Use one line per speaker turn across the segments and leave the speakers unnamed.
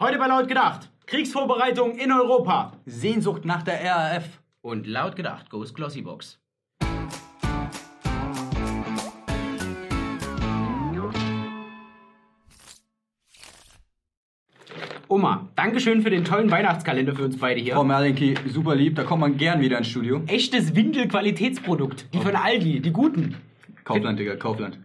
Heute bei Laut gedacht. Kriegsvorbereitung in Europa.
Sehnsucht nach der RAF.
Und laut gedacht, Ghost Glossy Box. Oma, Dankeschön für den tollen Weihnachtskalender für uns beide hier.
Frau Merlinki, super lieb, da kommt man gern wieder ins Studio.
Echtes Windelqualitätsprodukt. Die von Aldi, die guten.
Kaufland, Digga, Kaufland.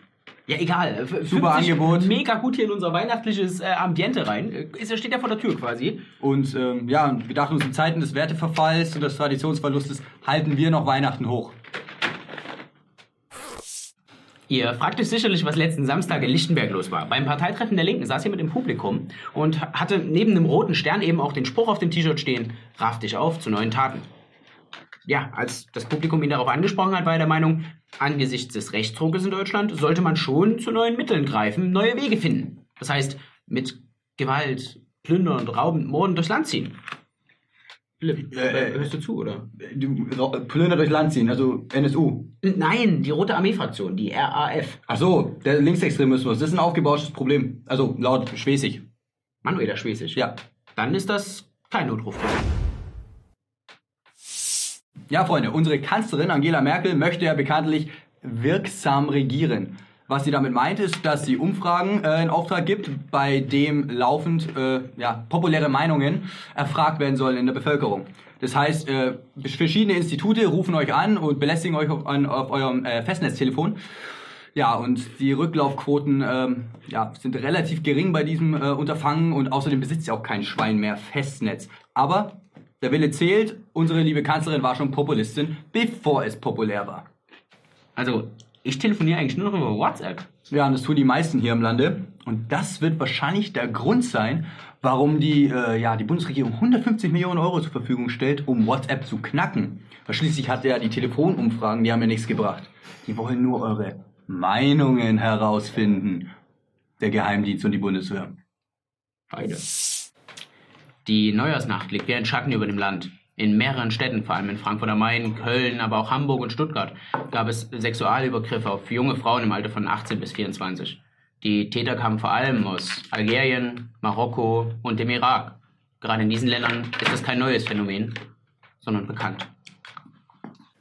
Ja, egal.
Super Angebot.
Mega gut hier in unser weihnachtliches äh, Ambiente rein. Äh, Ist, steht ja vor der Tür quasi.
Und ähm, ja, wir dachten uns, in Zeiten des Werteverfalls und des Traditionsverlustes halten wir noch Weihnachten hoch.
Ihr fragt euch sicherlich, was letzten Samstag in Lichtenberg los war. Beim Parteitreffen der Linken saß jemand im Publikum und hatte neben einem roten Stern eben auch den Spruch auf dem T-Shirt stehen, raff dich auf zu neuen Taten. Ja, als das Publikum ihn darauf angesprochen hat, war er der Meinung, angesichts des Rechtsdruckes in Deutschland sollte man schon zu neuen Mitteln greifen, neue Wege finden. Das heißt, mit Gewalt, Plündern, Rauben, Morden durchs Land ziehen. Philipp,
Äh, äh,
hörst du zu, oder?
Plünder durch Land ziehen, also NSU.
Nein, die Rote Armee-Fraktion, die RAF.
Ach so, der Linksextremismus, das ist ein aufgebauschtes Problem. Also laut Schwesig.
Manuela Schwesig.
Ja.
Dann ist das kein Notruf.
Ja, Freunde, unsere Kanzlerin Angela Merkel möchte ja bekanntlich wirksam regieren. Was sie damit meint, ist, dass sie Umfragen äh, in Auftrag gibt, bei dem laufend äh, ja, populäre Meinungen erfragt werden sollen in der Bevölkerung. Das heißt, äh, verschiedene Institute rufen euch an und belästigen euch auf, an, auf eurem äh, Festnetztelefon. Ja, und die Rücklaufquoten ähm, ja, sind relativ gering bei diesem äh, Unterfangen und außerdem besitzt ja auch kein Schwein mehr Festnetz. Aber der Wille zählt. Unsere liebe Kanzlerin war schon Populistin, bevor es populär war.
Also, ich telefoniere eigentlich nur noch über WhatsApp.
Ja, und das tun die meisten hier im Lande. Und das wird wahrscheinlich der Grund sein, warum die, äh, ja, die Bundesregierung 150 Millionen Euro zur Verfügung stellt, um WhatsApp zu knacken. Weil schließlich hat ja die Telefonumfragen, die haben ja nichts gebracht. Die wollen nur eure Meinungen herausfinden. Der Geheimdienst und die Bundeswehr.
Beide. Die Neujahrsnacht liegt wie ein Schatten über dem Land. In mehreren Städten, vor allem in Frankfurt am Main, Köln, aber auch Hamburg und Stuttgart, gab es Sexualübergriffe auf junge Frauen im Alter von 18 bis 24. Die Täter kamen vor allem aus Algerien, Marokko und dem Irak. Gerade in diesen Ländern ist das kein neues Phänomen, sondern bekannt.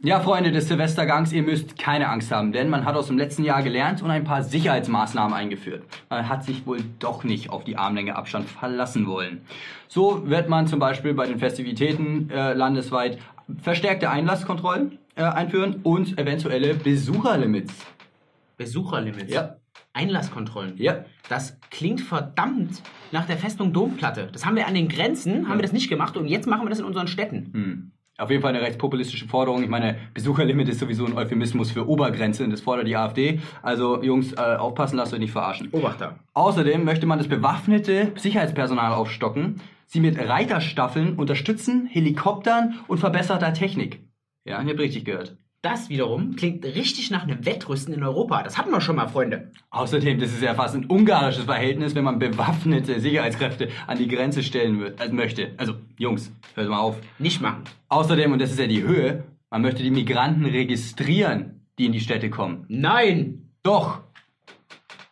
Ja, Freunde des Silvestergangs, ihr müsst keine Angst haben, denn man hat aus dem letzten Jahr gelernt und ein paar Sicherheitsmaßnahmen eingeführt. Man hat sich wohl doch nicht auf die Armlänge Abstand verlassen wollen. So wird man zum Beispiel bei den Festivitäten äh, landesweit verstärkte Einlasskontrollen äh, einführen und eventuelle Besucherlimits.
Besucherlimits.
Ja.
Einlasskontrollen.
Ja.
Das klingt verdammt nach der Festung Domplatte. Das haben wir an den Grenzen, haben wir das nicht gemacht und jetzt machen wir das in unseren Städten.
Hm. Auf jeden Fall eine rechtspopulistische Forderung. Ich meine, Besucherlimit ist sowieso ein Euphemismus für Obergrenze und das fordert die AfD. Also Jungs, äh, aufpassen, lasst euch nicht verarschen.
Obachter.
Außerdem möchte man das bewaffnete Sicherheitspersonal aufstocken, sie mit Reiterstaffeln unterstützen, Helikoptern und verbesserter Technik. Ja, ihr habt richtig gehört.
Das wiederum klingt richtig nach einem Wettrüsten in Europa. Das hatten wir schon mal, Freunde.
Außerdem, das ist ja fast ein ungarisches Verhältnis, wenn man bewaffnete Sicherheitskräfte an die Grenze stellen wird, also möchte. Also, Jungs, hört mal auf.
Nicht machen.
Außerdem, und das ist ja die Höhe, man möchte die Migranten registrieren, die in die Städte kommen.
Nein!
Doch!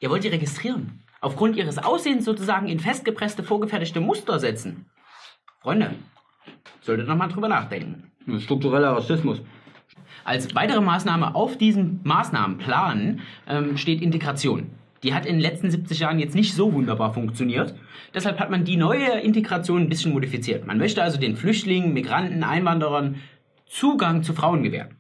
Ihr wollt die registrieren. Aufgrund ihres Aussehens sozusagen in festgepresste, vorgefertigte Muster setzen. Freunde, solltet noch mal drüber nachdenken.
Struktureller Rassismus.
Als weitere Maßnahme auf diesem Maßnahmenplan ähm, steht Integration. Die hat in den letzten 70 Jahren jetzt nicht so wunderbar funktioniert. Deshalb hat man die neue Integration ein bisschen modifiziert. Man möchte also den Flüchtlingen, Migranten, Einwanderern Zugang zu Frauen gewähren.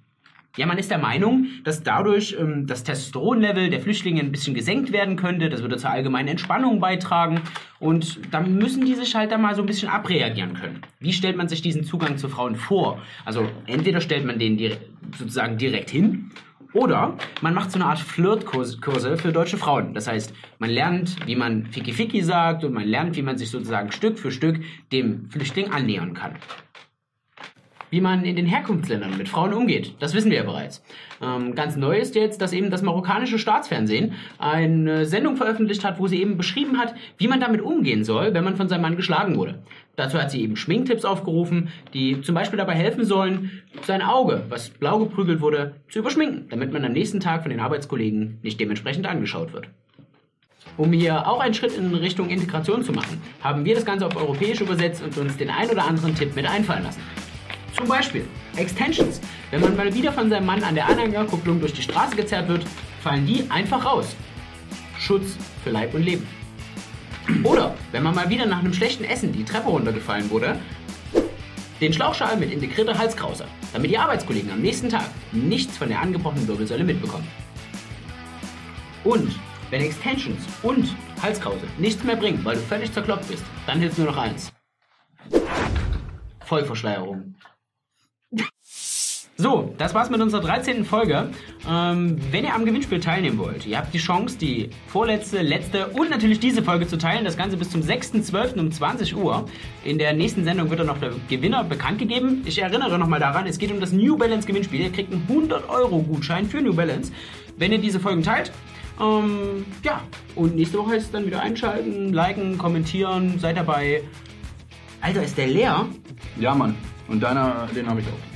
Ja, man ist der Meinung, dass dadurch ähm, das Testosteronlevel der Flüchtlinge ein bisschen gesenkt werden könnte. Das würde zur allgemeinen Entspannung beitragen. Und dann müssen die sich halt da mal so ein bisschen abreagieren können. Wie stellt man sich diesen Zugang zu Frauen vor? Also entweder stellt man den dire sozusagen direkt hin oder man macht so eine Art Flirtkurse für deutsche Frauen. Das heißt, man lernt, wie man Ficky Ficky sagt und man lernt, wie man sich sozusagen Stück für Stück dem Flüchtling annähern kann. Wie man in den Herkunftsländern mit Frauen umgeht, das wissen wir ja bereits. Ähm, ganz neu ist jetzt, dass eben das marokkanische Staatsfernsehen eine Sendung veröffentlicht hat, wo sie eben beschrieben hat, wie man damit umgehen soll, wenn man von seinem Mann geschlagen wurde. Dazu hat sie eben Schminktipps aufgerufen, die zum Beispiel dabei helfen sollen, sein Auge, was blau geprügelt wurde, zu überschminken, damit man am nächsten Tag von den Arbeitskollegen nicht dementsprechend angeschaut wird. Um hier auch einen Schritt in Richtung Integration zu machen, haben wir das Ganze auf Europäisch übersetzt und uns den ein oder anderen Tipp mit einfallen lassen. Zum Beispiel Extensions. Wenn man mal wieder von seinem Mann an der Anhängerkupplung durch die Straße gezerrt wird, fallen die einfach raus. Schutz für Leib und Leben. Oder wenn man mal wieder nach einem schlechten Essen die Treppe runtergefallen wurde, den Schlauchschal mit integrierter Halskrause, damit die Arbeitskollegen am nächsten Tag nichts von der angebrochenen Wirbelsäule mitbekommen. Und wenn Extensions und Halskrause nichts mehr bringen, weil du völlig zerkloppt bist, dann hilft nur noch eins. Vollverschleierung. So, das war's mit unserer 13. Folge. Ähm, wenn ihr am Gewinnspiel teilnehmen wollt, ihr habt die Chance, die vorletzte, letzte und natürlich diese Folge zu teilen. Das Ganze bis zum 6.12. um 20 Uhr. In der nächsten Sendung wird dann noch der Gewinner bekannt gegeben. Ich erinnere nochmal daran, es geht um das New Balance Gewinnspiel. Ihr kriegt einen 100 Euro Gutschein für New Balance, wenn ihr diese Folgen teilt. Ähm, ja, und nächste Woche ist es dann wieder einschalten, liken, kommentieren, seid dabei. Alter, ist der leer?
Ja, Mann. Und deiner, den habe ich auch.